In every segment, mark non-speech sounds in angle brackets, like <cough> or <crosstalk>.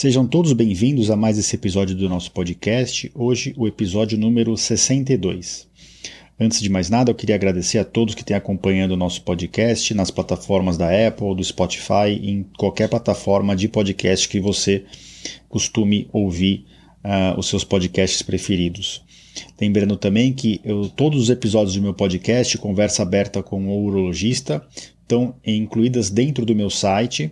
Sejam todos bem-vindos a mais esse episódio do nosso podcast, hoje o episódio número 62. Antes de mais nada, eu queria agradecer a todos que têm acompanhando o nosso podcast nas plataformas da Apple, do Spotify, em qualquer plataforma de podcast que você costume ouvir uh, os seus podcasts preferidos. Lembrando também que eu, todos os episódios do meu podcast, Conversa Aberta com o Urologista, estão incluídas dentro do meu site,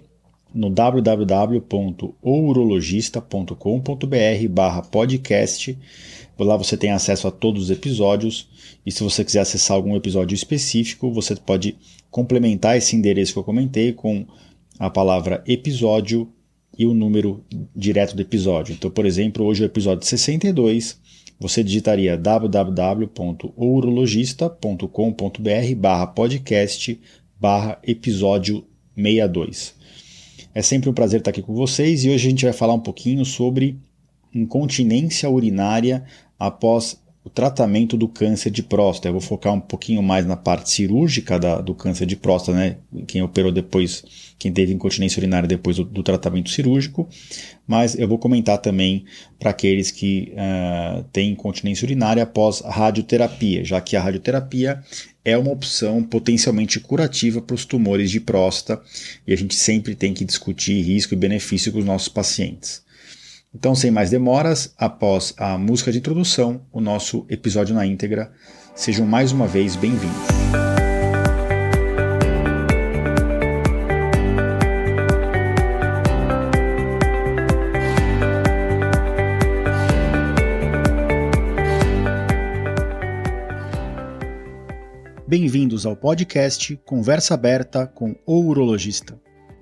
no www.ourologista.com.br barra podcast. Lá você tem acesso a todos os episódios e se você quiser acessar algum episódio específico, você pode complementar esse endereço que eu comentei com a palavra episódio e o número direto do episódio. Então, por exemplo, hoje é o episódio 62, você digitaria www.ourologista.com.br barra podcast barra episódio 62. É sempre um prazer estar aqui com vocês e hoje a gente vai falar um pouquinho sobre incontinência urinária após o tratamento do câncer de próstata. Eu vou focar um pouquinho mais na parte cirúrgica da, do câncer de próstata, né? Quem operou depois, quem teve incontinência urinária depois do, do tratamento cirúrgico, mas eu vou comentar também para aqueles que uh, têm incontinência urinária após radioterapia, já que a radioterapia é uma opção potencialmente curativa para os tumores de próstata e a gente sempre tem que discutir risco e benefício com os nossos pacientes. Então, sem mais demoras, após a música de introdução, o nosso episódio na íntegra. Sejam mais uma vez bem-vindos. Bem-vindos ao podcast Conversa Aberta com o Urologista.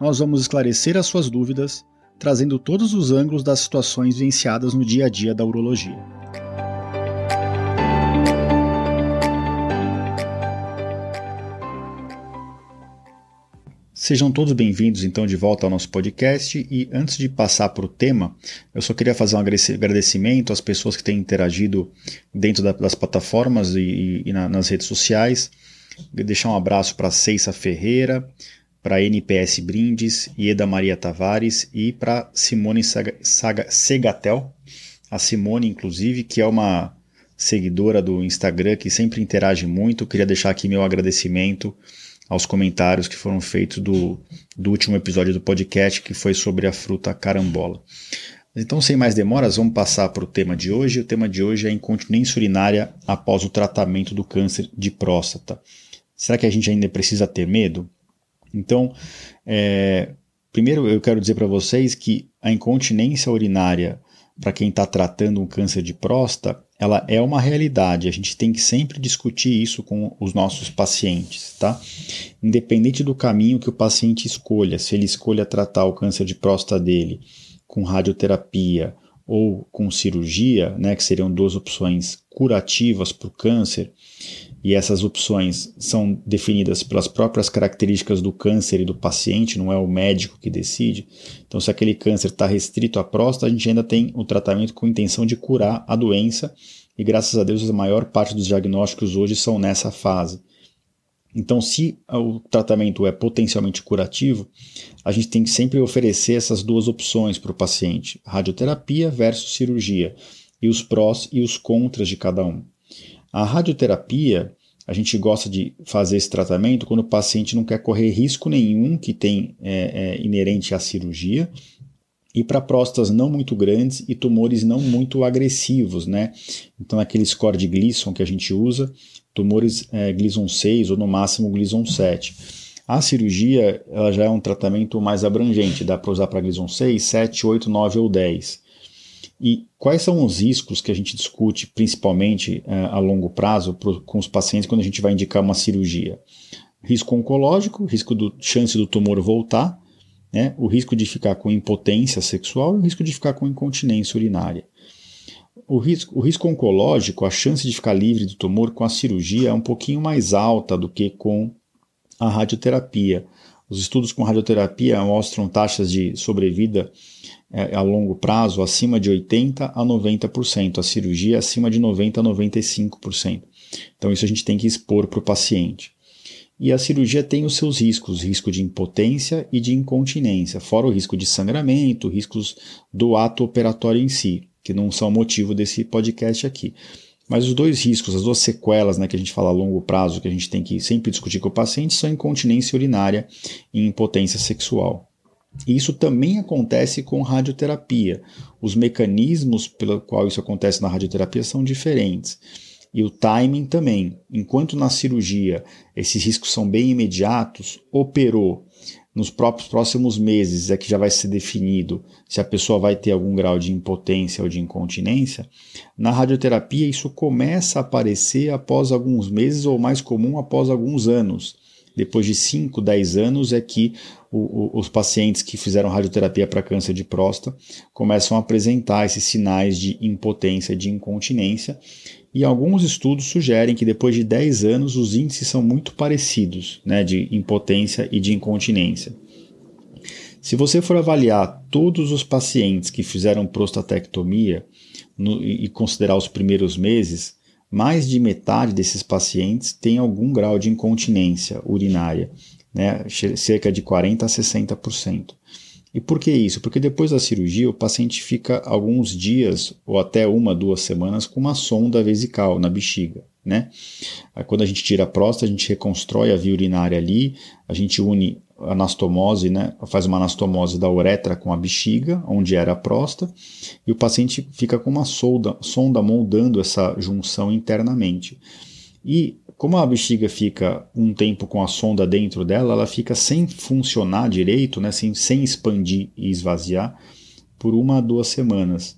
nós vamos esclarecer as suas dúvidas, trazendo todos os ângulos das situações vivenciadas no dia a dia da urologia. Sejam todos bem-vindos então de volta ao nosso podcast e antes de passar para o tema, eu só queria fazer um agradecimento às pessoas que têm interagido dentro das plataformas e, e nas redes sociais. Deixar um abraço para Ceissa Ferreira, para NPS Brindes, Ieda Maria Tavares e para Simone Saga, Saga, Segatel, a Simone, inclusive, que é uma seguidora do Instagram que sempre interage muito. Queria deixar aqui meu agradecimento aos comentários que foram feitos do, do último episódio do podcast, que foi sobre a fruta carambola. Então, sem mais demoras, vamos passar para o tema de hoje. O tema de hoje é incontinência urinária após o tratamento do câncer de próstata. Será que a gente ainda precisa ter medo? Então, é, primeiro eu quero dizer para vocês que a incontinência urinária, para quem está tratando um câncer de próstata, ela é uma realidade. A gente tem que sempre discutir isso com os nossos pacientes, tá? Independente do caminho que o paciente escolha, se ele escolha tratar o câncer de próstata dele com radioterapia ou com cirurgia, né, que seriam duas opções curativas para o câncer, e essas opções são definidas pelas próprias características do câncer e do paciente, não é o médico que decide. Então, se aquele câncer está restrito à próstata, a gente ainda tem o tratamento com intenção de curar a doença, e graças a Deus a maior parte dos diagnósticos hoje são nessa fase. Então, se o tratamento é potencialmente curativo, a gente tem que sempre oferecer essas duas opções para o paciente: radioterapia versus cirurgia, e os prós e os contras de cada um. A radioterapia, a gente gosta de fazer esse tratamento quando o paciente não quer correr risco nenhum que tem é, é, inerente à cirurgia e para próstatas não muito grandes e tumores não muito agressivos, né? Então, aquele score de Gleason que a gente usa, tumores é, Gleason 6 ou no máximo Gleason 7. A cirurgia ela já é um tratamento mais abrangente, dá para usar para Gleason 6, 7, 8, 9 ou 10. E quais são os riscos que a gente discute, principalmente uh, a longo prazo, com os pacientes quando a gente vai indicar uma cirurgia? Risco oncológico, risco do chance do tumor voltar, né, o risco de ficar com impotência sexual e o risco de ficar com incontinência urinária. O risco, o risco oncológico, a chance de ficar livre do tumor com a cirurgia é um pouquinho mais alta do que com a radioterapia. Os estudos com radioterapia mostram taxas de sobrevida é, a longo prazo acima de 80% a 90%, a cirurgia acima de 90% a 95%. Então, isso a gente tem que expor para o paciente. E a cirurgia tem os seus riscos, risco de impotência e de incontinência, fora o risco de sangramento, riscos do ato operatório em si, que não são motivo desse podcast aqui. Mas os dois riscos, as duas sequelas né, que a gente fala a longo prazo, que a gente tem que sempre discutir com o paciente, são incontinência urinária e impotência sexual. E isso também acontece com radioterapia. Os mecanismos pelo qual isso acontece na radioterapia são diferentes. E o timing também. Enquanto na cirurgia esses riscos são bem imediatos, operou nos próprios próximos meses é que já vai ser definido se a pessoa vai ter algum grau de impotência ou de incontinência. Na radioterapia, isso começa a aparecer após alguns meses ou mais comum após alguns anos. Depois de 5, 10 anos é que o, o, os pacientes que fizeram radioterapia para câncer de próstata começam a apresentar esses sinais de impotência, de incontinência, e alguns estudos sugerem que depois de 10 anos os índices são muito parecidos né, de impotência e de incontinência. Se você for avaliar todos os pacientes que fizeram prostatectomia no, e considerar os primeiros meses, mais de metade desses pacientes tem algum grau de incontinência urinária, né, cerca de 40 a 60%. E por que isso? Porque depois da cirurgia o paciente fica alguns dias ou até uma, duas semanas com uma sonda vesical na bexiga. Né? Quando a gente tira a próstata, a gente reconstrói a via urinária ali, a gente une anastomose, né? faz uma anastomose da uretra com a bexiga, onde era a próstata, e o paciente fica com uma sonda, sonda moldando essa junção internamente. E como a bexiga fica um tempo com a sonda dentro dela, ela fica sem funcionar direito, né, sem, sem expandir e esvaziar, por uma a duas semanas.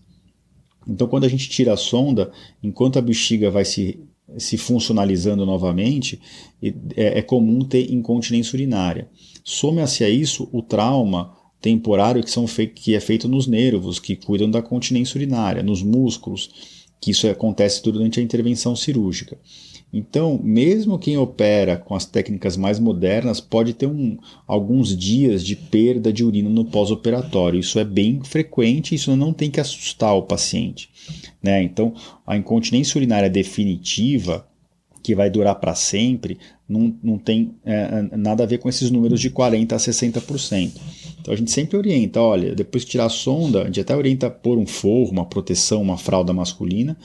Então, quando a gente tira a sonda, enquanto a bexiga vai se, se funcionalizando novamente, é, é comum ter incontinência urinária. Some-se a isso o trauma temporário que, são que é feito nos nervos, que cuidam da continência urinária, nos músculos, que isso acontece durante a intervenção cirúrgica. Então, mesmo quem opera com as técnicas mais modernas pode ter um, alguns dias de perda de urina no pós-operatório. Isso é bem frequente, isso não tem que assustar o paciente. Né? Então, a incontinência urinária definitiva, que vai durar para sempre, não, não tem é, nada a ver com esses números de 40% a 60%. Então a gente sempre orienta, olha, depois de tirar a sonda, a gente até orienta pôr um forro, uma proteção, uma fralda masculina,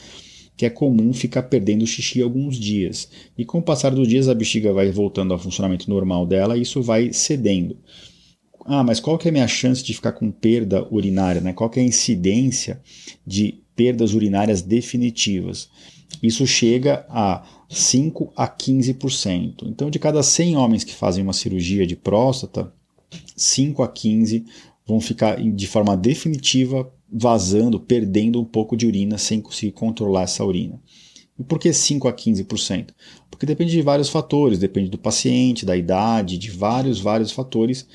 que é comum ficar perdendo xixi alguns dias. E com o passar dos dias a bexiga vai voltando ao funcionamento normal dela e isso vai cedendo. Ah, mas qual que é a minha chance de ficar com perda urinária? Né? Qual que é a incidência de perdas urinárias definitivas? Isso chega a 5 a 15%. Então, de cada 100 homens que fazem uma cirurgia de próstata, 5 a 15 vão ficar de forma definitiva vazando, perdendo um pouco de urina sem conseguir controlar essa urina. E por que 5 a 15%? Porque depende de vários fatores, depende do paciente, da idade, de vários, vários fatores.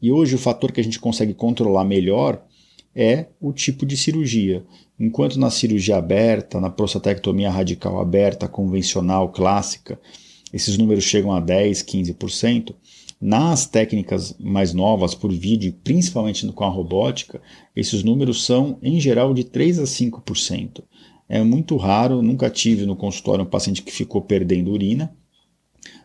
E hoje o fator que a gente consegue controlar melhor é o tipo de cirurgia. Enquanto na cirurgia aberta, na prostatectomia radical aberta, convencional, clássica, esses números chegam a 10, 15%, nas técnicas mais novas por vídeo, principalmente com a robótica, esses números são em geral de 3 a 5%. É muito raro, nunca tive no consultório um paciente que ficou perdendo urina,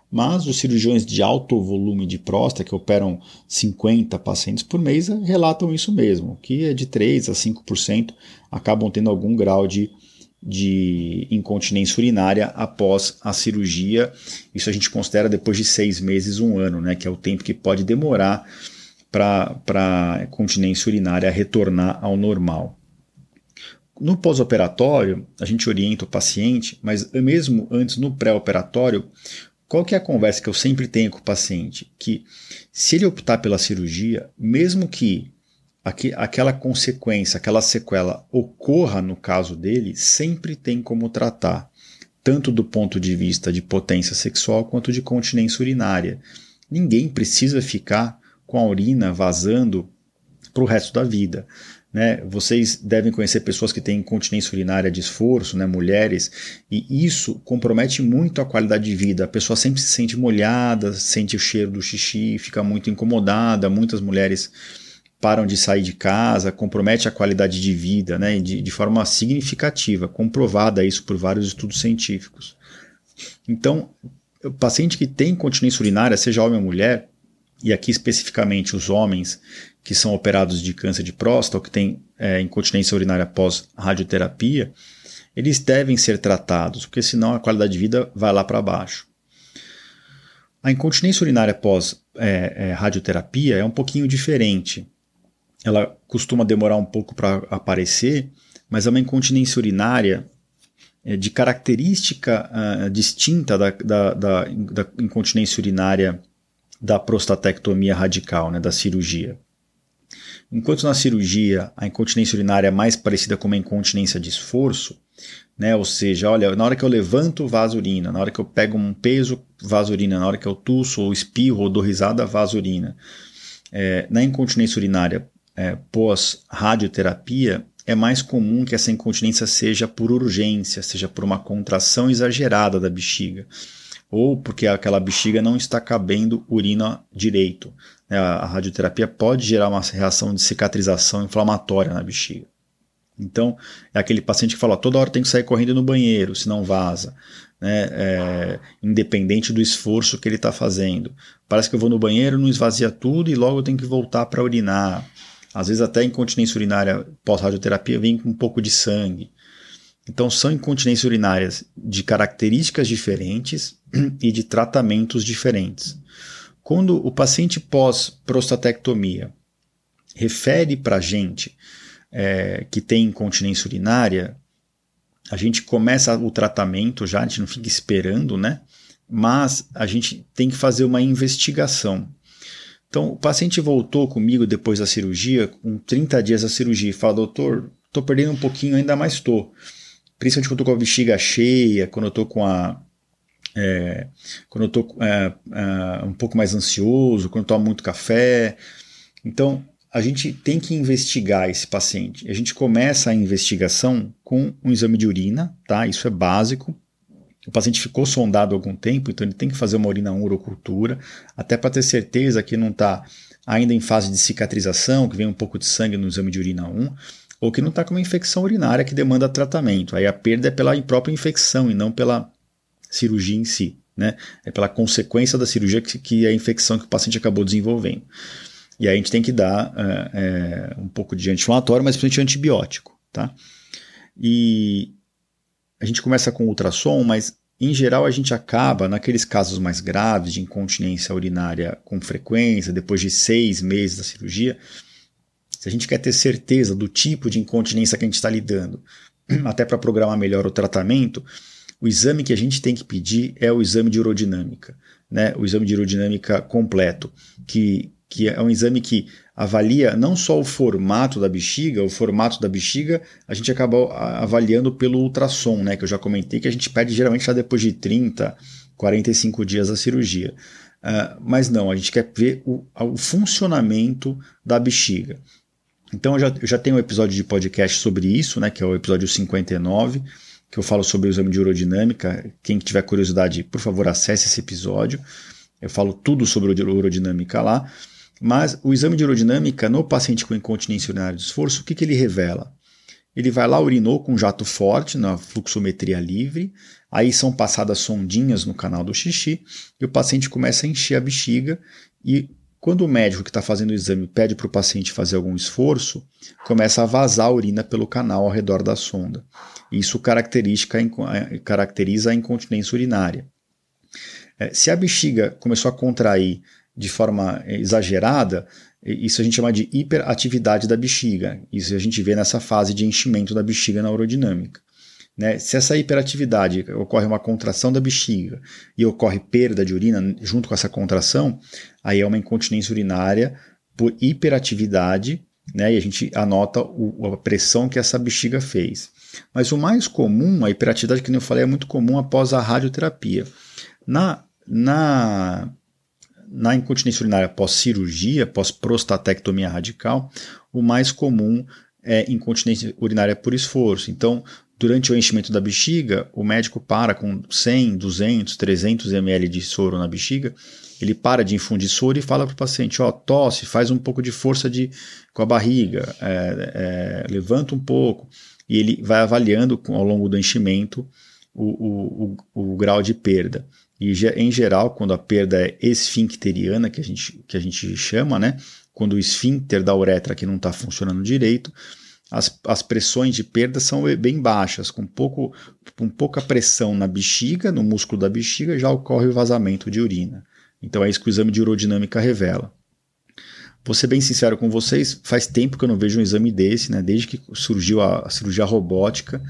mas os cirurgiões de alto volume de próstata, que operam 50 pacientes por mês, relatam isso mesmo, que é de 3 a 5% acabam tendo algum grau de de incontinência urinária após a cirurgia. Isso a gente considera depois de seis meses, um ano, né, que é o tempo que pode demorar para a continência urinária retornar ao normal. No pós-operatório, a gente orienta o paciente, mas mesmo antes no pré-operatório, qual que é a conversa que eu sempre tenho com o paciente? Que se ele optar pela cirurgia, mesmo que aquela consequência, aquela sequela ocorra no caso dele, sempre tem como tratar, tanto do ponto de vista de potência sexual quanto de continência urinária. Ninguém precisa ficar com a urina vazando para o resto da vida. Né? Vocês devem conhecer pessoas que têm incontinência urinária de esforço, né? mulheres, e isso compromete muito a qualidade de vida. A pessoa sempre se sente molhada, sente o cheiro do xixi, fica muito incomodada. Muitas mulheres param de sair de casa, compromete a qualidade de vida né? de, de forma significativa, comprovada isso por vários estudos científicos. Então, o paciente que tem incontinência urinária, seja homem ou mulher, e aqui especificamente os homens que são operados de câncer de próstata ou que têm é, incontinência urinária pós radioterapia, eles devem ser tratados, porque senão a qualidade de vida vai lá para baixo. A incontinência urinária pós é, é, radioterapia é um pouquinho diferente. Ela costuma demorar um pouco para aparecer, mas é uma incontinência urinária é, de característica uh, distinta da, da, da, da incontinência urinária da prostatectomia radical, né, da cirurgia. Enquanto na cirurgia a incontinência urinária é mais parecida com uma incontinência de esforço, né, ou seja, olha, na hora que eu levanto, vaza urina, na hora que eu pego um peso, vaza urina, na hora que eu tuço ou espirro ou dou risada, vaza urina. É, na incontinência urinária é, pós-radioterapia, é mais comum que essa incontinência seja por urgência, seja por uma contração exagerada da bexiga ou porque aquela bexiga não está cabendo urina direito. Né? A radioterapia pode gerar uma reação de cicatrização inflamatória na bexiga. Então, é aquele paciente que fala, toda hora tem que sair correndo no banheiro, senão vaza. Né? É, independente do esforço que ele está fazendo. Parece que eu vou no banheiro, não esvazia tudo e logo eu tenho que voltar para urinar. Às vezes até incontinência urinária pós-radioterapia vem com um pouco de sangue. Então, são incontinências urinárias de características diferentes <clears throat> e de tratamentos diferentes. Quando o paciente pós-prostatectomia refere para a gente é, que tem incontinência urinária, a gente começa o tratamento já, a gente não fica esperando, né? Mas a gente tem que fazer uma investigação. Então, o paciente voltou comigo depois da cirurgia, com 30 dias da cirurgia, e fala: Doutor, estou perdendo um pouquinho, ainda mais estou principalmente quando tô com a bexiga cheia, quando eu com a. É, quando eu é, é, um pouco mais ansioso, quando eu tomo muito café. Então, a gente tem que investigar esse paciente. A gente começa a investigação com um exame de urina, tá? Isso é básico. O paciente ficou sondado algum tempo, então ele tem que fazer uma urina urocultura, até para ter certeza que não está ainda em fase de cicatrização, que vem um pouco de sangue no exame de urina 1 ou que não está com uma infecção urinária que demanda tratamento. Aí a perda é pela própria infecção e não pela cirurgia em si. Né? É pela consequência da cirurgia que, que é a infecção que o paciente acabou desenvolvendo. E aí a gente tem que dar é, é, um pouco de anti-inflamatório, mas principalmente antibiótico. Tá? E a gente começa com ultrassom, mas em geral a gente acaba, naqueles casos mais graves de incontinência urinária com frequência, depois de seis meses da cirurgia, se a gente quer ter certeza do tipo de incontinência que a gente está lidando, <clears throat> até para programar melhor o tratamento, o exame que a gente tem que pedir é o exame de urodinâmica, né? o exame de urodinâmica completo, que, que é um exame que avalia não só o formato da bexiga, o formato da bexiga a gente acaba avaliando pelo ultrassom, né? que eu já comentei que a gente pede geralmente já depois de 30, 45 dias da cirurgia. Uh, mas não, a gente quer ver o, o funcionamento da bexiga. Então eu já, eu já tenho um episódio de podcast sobre isso, né, que é o episódio 59, que eu falo sobre o exame de urodinâmica. Quem tiver curiosidade, por favor, acesse esse episódio. Eu falo tudo sobre urodinâmica lá. Mas o exame de urodinâmica no paciente com incontinência urinária de esforço, o que, que ele revela? Ele vai lá, urinou com jato forte na fluxometria livre, aí são passadas sondinhas no canal do xixi e o paciente começa a encher a bexiga e quando o médico que está fazendo o exame pede para o paciente fazer algum esforço, começa a vazar a urina pelo canal ao redor da sonda. Isso caracteriza a incontinência urinária. Eh, se a bexiga começou a contrair de forma exagerada, isso a gente chama de hiperatividade da bexiga. Isso a gente vê nessa fase de enchimento da bexiga na urodinâmica. Né? Se essa hiperatividade ocorre uma contração da bexiga e ocorre perda de urina junto com essa contração, aí é uma incontinência urinária por hiperatividade, né? e a gente anota o, a pressão que essa bexiga fez. Mas o mais comum, a hiperatividade que eu falei, é muito comum após a radioterapia. Na, na, na incontinência urinária pós-cirurgia, pós-prostatectomia radical, o mais comum é incontinência urinária por esforço. Então, durante o enchimento da bexiga, o médico para com 100, 200, 300 ml de soro na bexiga, ele para de infundir soro e fala para o paciente, ó, tosse, faz um pouco de força de, com a barriga, é, é, levanta um pouco, e ele vai avaliando ao longo do enchimento o, o, o, o grau de perda. E em geral, quando a perda é esfincteriana, que a gente, que a gente chama, né? Quando o esfíncter da uretra que não está funcionando direito, as, as pressões de perda são bem baixas, com, pouco, com pouca pressão na bexiga, no músculo da bexiga, já ocorre o vazamento de urina. Então é isso que o exame de urodinâmica revela. Vou ser bem sincero com vocês, faz tempo que eu não vejo um exame desse, né? Desde que surgiu a, a cirurgia robótica,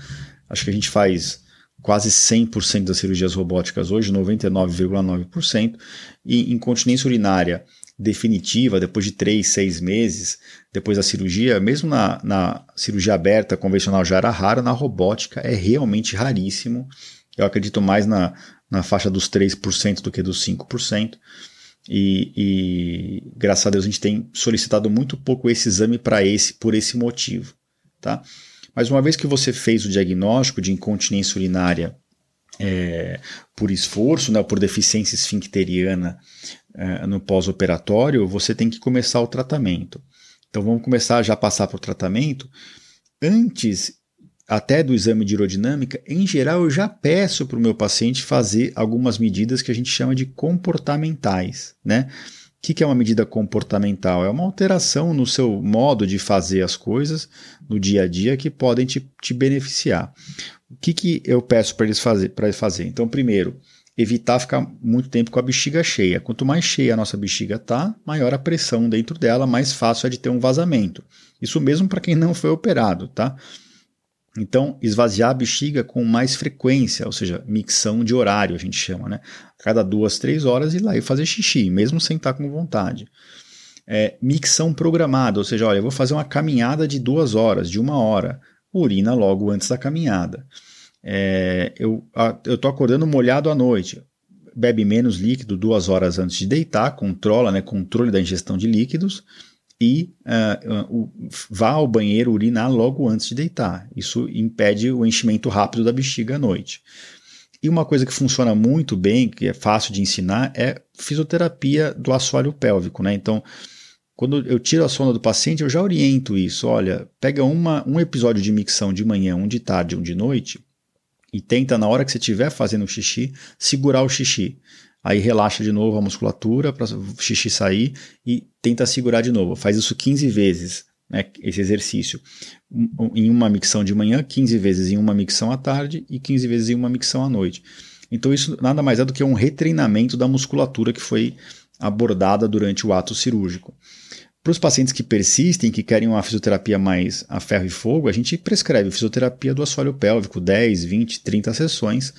acho que a gente faz quase 100% das cirurgias robóticas hoje, 99,9%, e incontinência urinária definitiva, depois de 3, 6 meses, depois da cirurgia, mesmo na, na cirurgia aberta convencional já era raro, na robótica é realmente raríssimo. Eu acredito mais na, na faixa dos 3% do que dos 5%. E, e graças a Deus a gente tem solicitado muito pouco esse exame para esse por esse motivo, tá? Mas uma vez que você fez o diagnóstico de incontinência urinária é, por esforço, né, por deficiência esfincteriana é, no pós-operatório, você tem que começar o tratamento. Então vamos começar já a passar para o tratamento. Antes até do exame de aerodinâmica, em geral eu já peço para o meu paciente fazer algumas medidas que a gente chama de comportamentais, né? O que, que é uma medida comportamental? É uma alteração no seu modo de fazer as coisas no dia a dia que podem te, te beneficiar. O que, que eu peço para eles fazer, fazer? Então, primeiro, evitar ficar muito tempo com a bexiga cheia. Quanto mais cheia a nossa bexiga está, maior a pressão dentro dela, mais fácil é de ter um vazamento. Isso mesmo para quem não foi operado, tá? Então, esvaziar a bexiga com mais frequência, ou seja, micção de horário, a gente chama, né? Cada duas, três horas ir lá e fazer xixi, mesmo sem estar com vontade. É, micção programada, ou seja, olha, eu vou fazer uma caminhada de duas horas, de uma hora, urina logo antes da caminhada. É, eu estou acordando molhado à noite, bebe menos líquido duas horas antes de deitar, controla, né, controle da ingestão de líquidos, e uh, uh, vá ao banheiro urinar logo antes de deitar. Isso impede o enchimento rápido da bexiga à noite. E uma coisa que funciona muito bem, que é fácil de ensinar, é fisioterapia do assoalho pélvico. Né? Então, quando eu tiro a sonda do paciente, eu já oriento isso. Olha, pega uma, um episódio de micção de manhã, um de tarde, um de noite, e tenta, na hora que você estiver fazendo o xixi, segurar o xixi. Aí relaxa de novo a musculatura para o xixi sair e tenta segurar de novo. Faz isso 15 vezes, né, esse exercício. Em uma micção de manhã, 15 vezes em uma micção à tarde e 15 vezes em uma micção à noite. Então isso nada mais é do que um retreinamento da musculatura que foi abordada durante o ato cirúrgico. Para os pacientes que persistem, que querem uma fisioterapia mais a ferro e fogo, a gente prescreve fisioterapia do assoalho pélvico, 10, 20, 30 sessões,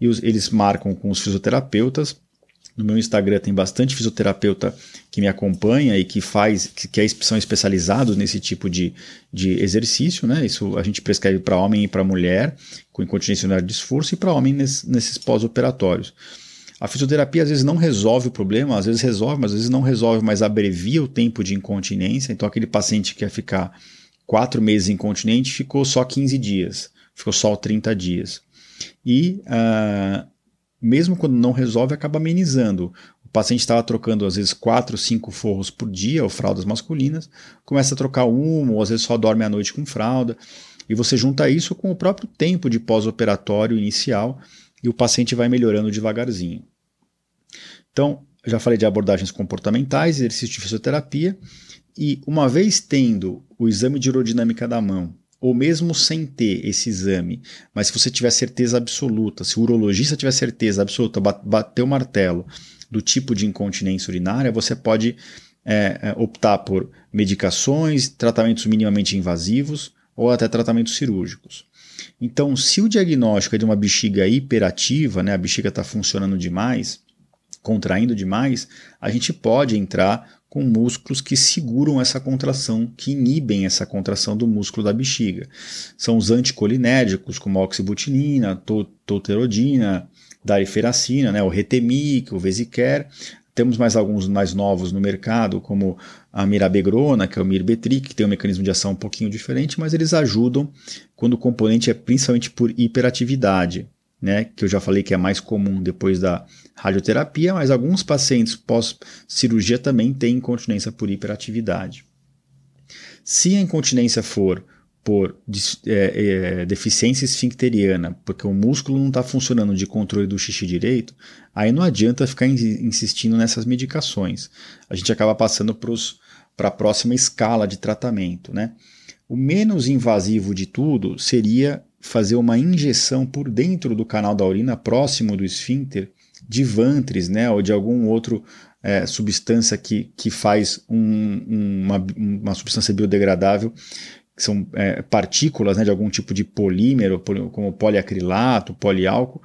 e os, eles marcam com os fisioterapeutas no meu Instagram tem bastante fisioterapeuta que me acompanha e que faz, que, que é, são especializados nesse tipo de, de exercício, né? Isso a gente prescreve para homem e para mulher, com incontinência urinária de esforço, e para homem nesses, nesses pós-operatórios. A fisioterapia às vezes não resolve o problema, às vezes resolve, mas às vezes não resolve, mas abrevia o tempo de incontinência. Então, aquele paciente que quer ficar quatro meses incontinente ficou só 15 dias, ficou só 30 dias. E uh, mesmo quando não resolve, acaba amenizando. O paciente estava trocando às vezes quatro, cinco forros por dia, ou fraldas masculinas, começa a trocar uma, ou às vezes só dorme à noite com fralda, e você junta isso com o próprio tempo de pós-operatório inicial e o paciente vai melhorando devagarzinho. Então, já falei de abordagens comportamentais, exercício de fisioterapia, e uma vez tendo o exame de aerodinâmica da mão ou mesmo sem ter esse exame, mas se você tiver certeza absoluta, se o urologista tiver certeza absoluta, bater o martelo do tipo de incontinência urinária, você pode é, é, optar por medicações, tratamentos minimamente invasivos ou até tratamentos cirúrgicos. Então, se o diagnóstico é de uma bexiga hiperativa, né, a bexiga está funcionando demais, contraindo demais, a gente pode entrar com músculos que seguram essa contração, que inibem essa contração do músculo da bexiga. São os anticolinérgicos, como a oxibutinina, tolterodina, dariferacina, né, o Retemic, o Vesicare, temos mais alguns mais novos no mercado, como a mirabegrona, que é o mirbetric, que tem um mecanismo de ação um pouquinho diferente, mas eles ajudam quando o componente é principalmente por hiperatividade, né, que eu já falei que é mais comum depois da radioterapia, mas alguns pacientes pós-cirurgia também têm incontinência por hiperatividade. Se a incontinência for por é, é, deficiência esfincteriana, porque o músculo não está funcionando de controle do xixi direito, aí não adianta ficar insistindo nessas medicações. A gente acaba passando para a próxima escala de tratamento. Né? O menos invasivo de tudo seria fazer uma injeção por dentro do canal da urina, próximo do esfíncter, de vantres, né, ou de algum outro é, substância que, que faz um, uma, uma substância biodegradável que são é, partículas né, de algum tipo de polímero, como poliacrilato, poliálcool,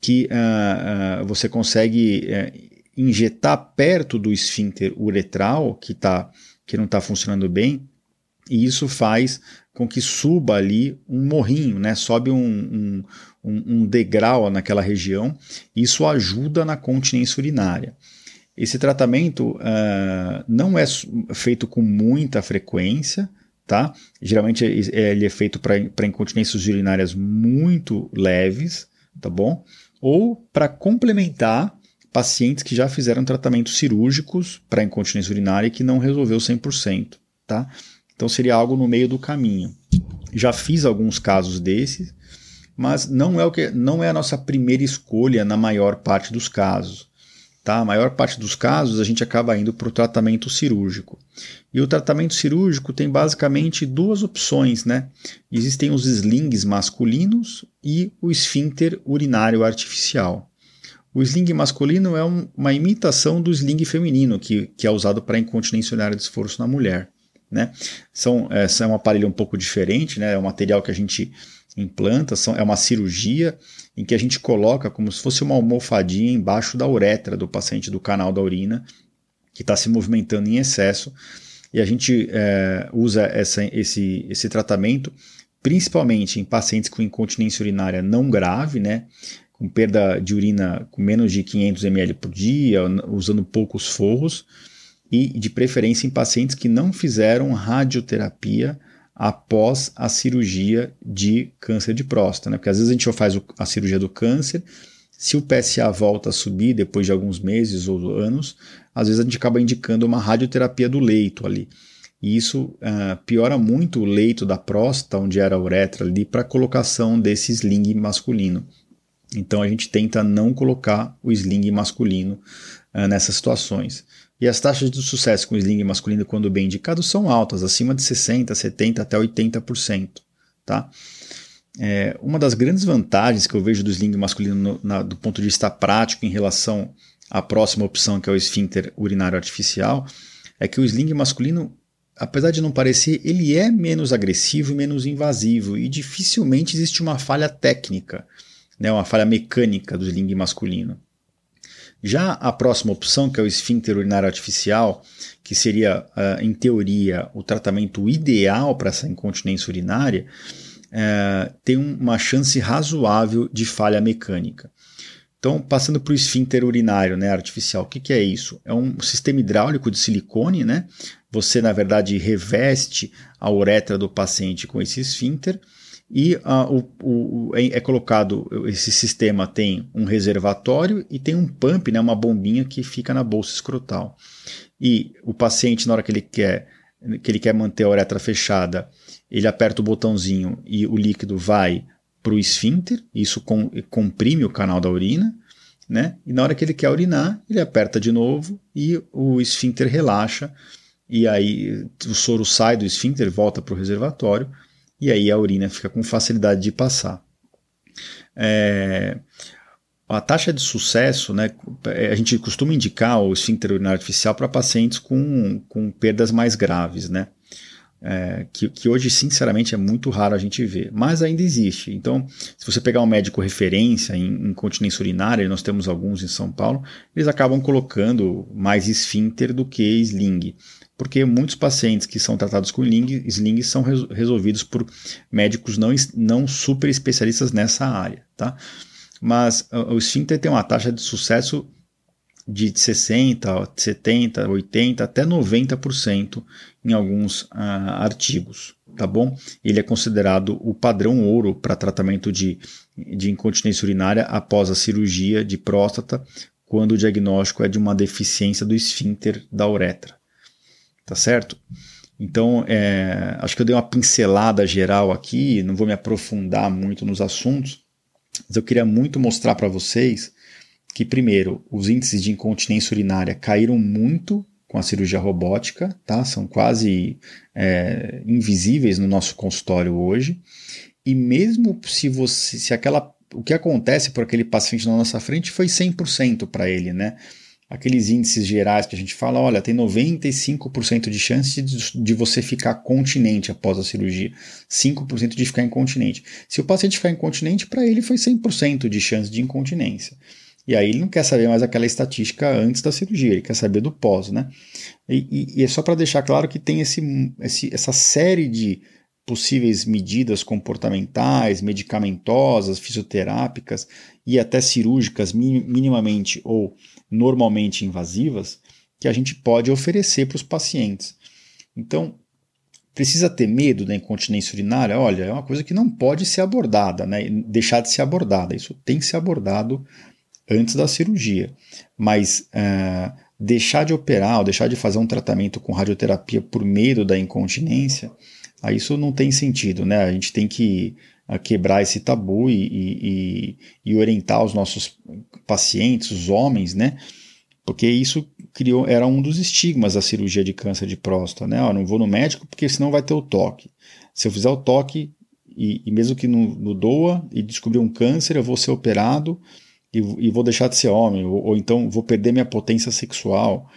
que uh, uh, você consegue uh, injetar perto do esfíncter uretral, que, tá, que não está funcionando bem, e isso faz com que suba ali um morrinho, né? sobe um, um, um degrau naquela região, isso ajuda na continência urinária. Esse tratamento não é feito com muita frequência, tá? Geralmente é, ele é feito para incontinências urinárias muito leves, tá bom? Ou para complementar pacientes que já fizeram tratamentos cirúrgicos para incontinência urinária e que não resolveu 100%, tá? Então seria algo no meio do caminho. Já fiz alguns casos desses, mas não é o que não é a nossa primeira escolha na maior parte dos casos. Tá? A maior parte dos casos a gente acaba indo para o tratamento cirúrgico. E o tratamento cirúrgico tem basicamente duas opções. Né? Existem os slings masculinos e o esfíncter urinário artificial. O sling masculino é um, uma imitação do sling feminino, que, que é usado para incontinência urinária de esforço na mulher. Né? São, é, é um aparelho um pouco diferente, né? é um material que a gente implanta, são, é uma cirurgia em que a gente coloca como se fosse uma almofadinha embaixo da uretra do paciente do canal da urina, que está se movimentando em excesso, e a gente é, usa essa, esse, esse tratamento principalmente em pacientes com incontinência urinária não grave, né, com perda de urina com menos de 500 ml por dia, usando poucos forros, e de preferência em pacientes que não fizeram radioterapia após a cirurgia de câncer de próstata, né? Porque às vezes a gente faz a cirurgia do câncer, se o PSA volta a subir depois de alguns meses ou anos, às vezes a gente acaba indicando uma radioterapia do leito ali. E isso uh, piora muito o leito da próstata, onde era a uretra ali, para colocação desse sling masculino. Então a gente tenta não colocar o sling masculino uh, nessas situações. E as taxas de sucesso com sling masculino, quando bem indicados, são altas, acima de 60%, 70% até 80%. Tá? É, uma das grandes vantagens que eu vejo do sling masculino no, na, do ponto de vista prático em relação à próxima opção, que é o esfíncter urinário artificial, é que o sling masculino, apesar de não parecer, ele é menos agressivo e menos invasivo, e dificilmente existe uma falha técnica, né, uma falha mecânica do sling masculino. Já a próxima opção, que é o esfíncter urinário artificial, que seria, uh, em teoria, o tratamento ideal para essa incontinência urinária, uh, tem uma chance razoável de falha mecânica. Então, passando para o esfíncter urinário né, artificial, o que, que, é isso? É um sistema hidráulico de silicone, né? Você, na verdade, reveste a uretra do paciente com esse esfíncter e uh, o, o, é, é, colocado, esse sistema tem um reservatório e tem um pump, né, uma bombinha que fica na bolsa escrotal. E o paciente, na hora que ele quer, que ele quer manter a uretra fechada, ele aperta o botãozinho e o líquido vai para o esfíncter, isso com, comprime o canal da urina, né? E na hora que ele quer urinar, ele aperta de novo e o esfíncter relaxa, e aí o soro sai do esfíncter, volta para o reservatório, e aí a urina fica com facilidade de passar. É, a taxa de sucesso, né, é, a gente costuma indicar o esfíncter urinário artificial para pacientes com, com perdas mais graves, né? É, que, que, hoje, sinceramente, é muito raro a gente ver, mas ainda existe. Então, se você pegar um médico referência em incontinência urinária, nós temos alguns em São Paulo, eles acabam colocando mais esfíncter do que sling porque muitos pacientes que são tratados com sling, são resolvidos por médicos não, não super especialistas nessa área. Tá? Mas o esfíncter tem uma taxa de sucesso de 60%, 70%, 80% até 90% em alguns ah, artigos, tá bom? Ele é considerado o padrão ouro para tratamento de, de incontinência urinária após a cirurgia de próstata, quando o diagnóstico é de uma deficiência do esfíncter da uretra, tá certo? Então, é, acho que eu dei uma pincelada geral aqui, não vou me aprofundar muito nos assuntos, mas eu queria muito mostrar para vocês que, primeiro, os índices de incontinência urinária caíram muito com a cirurgia robótica, tá? São quase é, invisíveis no nosso consultório hoje. E mesmo se você, se aquela, o que acontece por aquele paciente na nossa frente foi 100% para ele, né? Aqueles índices gerais que a gente fala, olha, tem 95% de chance de, de você ficar continente após a cirurgia, 5% de ficar incontinente. Se o paciente ficar incontinente, para ele foi 100% de chance de incontinência. E aí ele não quer saber mais aquela estatística antes da cirurgia, ele quer saber do pós, né? E, e, e é só para deixar claro que tem esse, esse, essa série de possíveis medidas comportamentais, medicamentosas, fisioterápicas e até cirúrgicas minimamente ou normalmente invasivas que a gente pode oferecer para os pacientes. Então, precisa ter medo da incontinência urinária? Olha, é uma coisa que não pode ser abordada, né? deixar de ser abordada. Isso tem que ser abordado antes da cirurgia. Mas uh, deixar de operar ou deixar de fazer um tratamento com radioterapia por medo da incontinência, aí isso não tem sentido, né? A gente tem que uh, quebrar esse tabu e, e, e, orientar os nossos pacientes, os homens, né? Porque isso criou, era um dos estigmas da cirurgia de câncer de próstata, né? Eu não vou no médico porque senão vai ter o toque. Se eu fizer o toque e, e mesmo que no, no doa e descobrir um câncer, eu vou ser operado e, e vou deixar de ser homem, ou, ou, então vou perder minha potência sexual,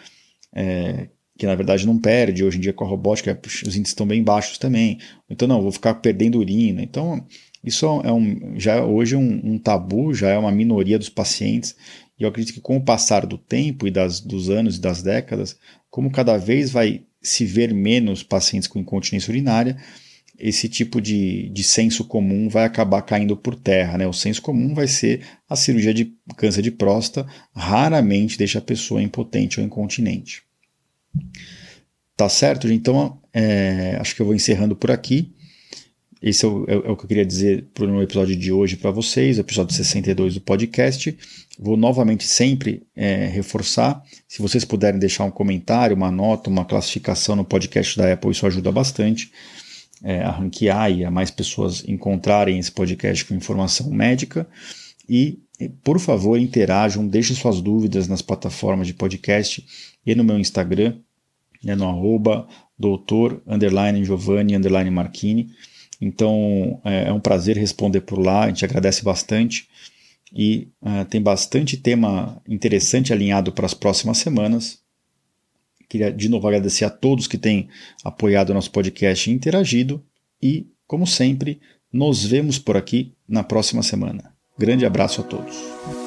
é, que na verdade não perde, hoje em dia com a robótica os índices estão bem baixos também, então não, vou ficar perdendo urina, então isso é um, já é hoje um, um tabu, já é uma minoria dos pacientes, e eu acredito que com o passar do tempo e das, dos anos e das décadas, como cada vez vai se ver menos pacientes com incontinência urinária, esse tipo de, de senso comum vai acabar caindo por terra. Né? O senso comum vai ser a cirurgia de câncer de próstata, raramente deixa a pessoa impotente ou incontinente. Tá certo? Então, é, acho que eu vou encerrando por aqui. Esse é o, é, é o que eu queria dizer no episódio de hoje para vocês, o episódio 62 do podcast. Vou novamente sempre é, reforçar. Se vocês puderem deixar um comentário, uma nota, uma classificação no podcast da Apple, isso ajuda bastante é, a ranquear e a mais pessoas encontrarem esse podcast com informação médica. E, por favor, interajam, deixem suas dúvidas nas plataformas de podcast e no meu Instagram, né, no arroba doutor, underline Giovanni, underline Marchini. Então, é, é um prazer responder por lá, a gente agradece bastante e uh, tem bastante tema interessante alinhado para as próximas semanas. Queria de novo agradecer a todos que têm apoiado o nosso podcast e interagido. E, como sempre, nos vemos por aqui na próxima semana. Grande abraço a todos.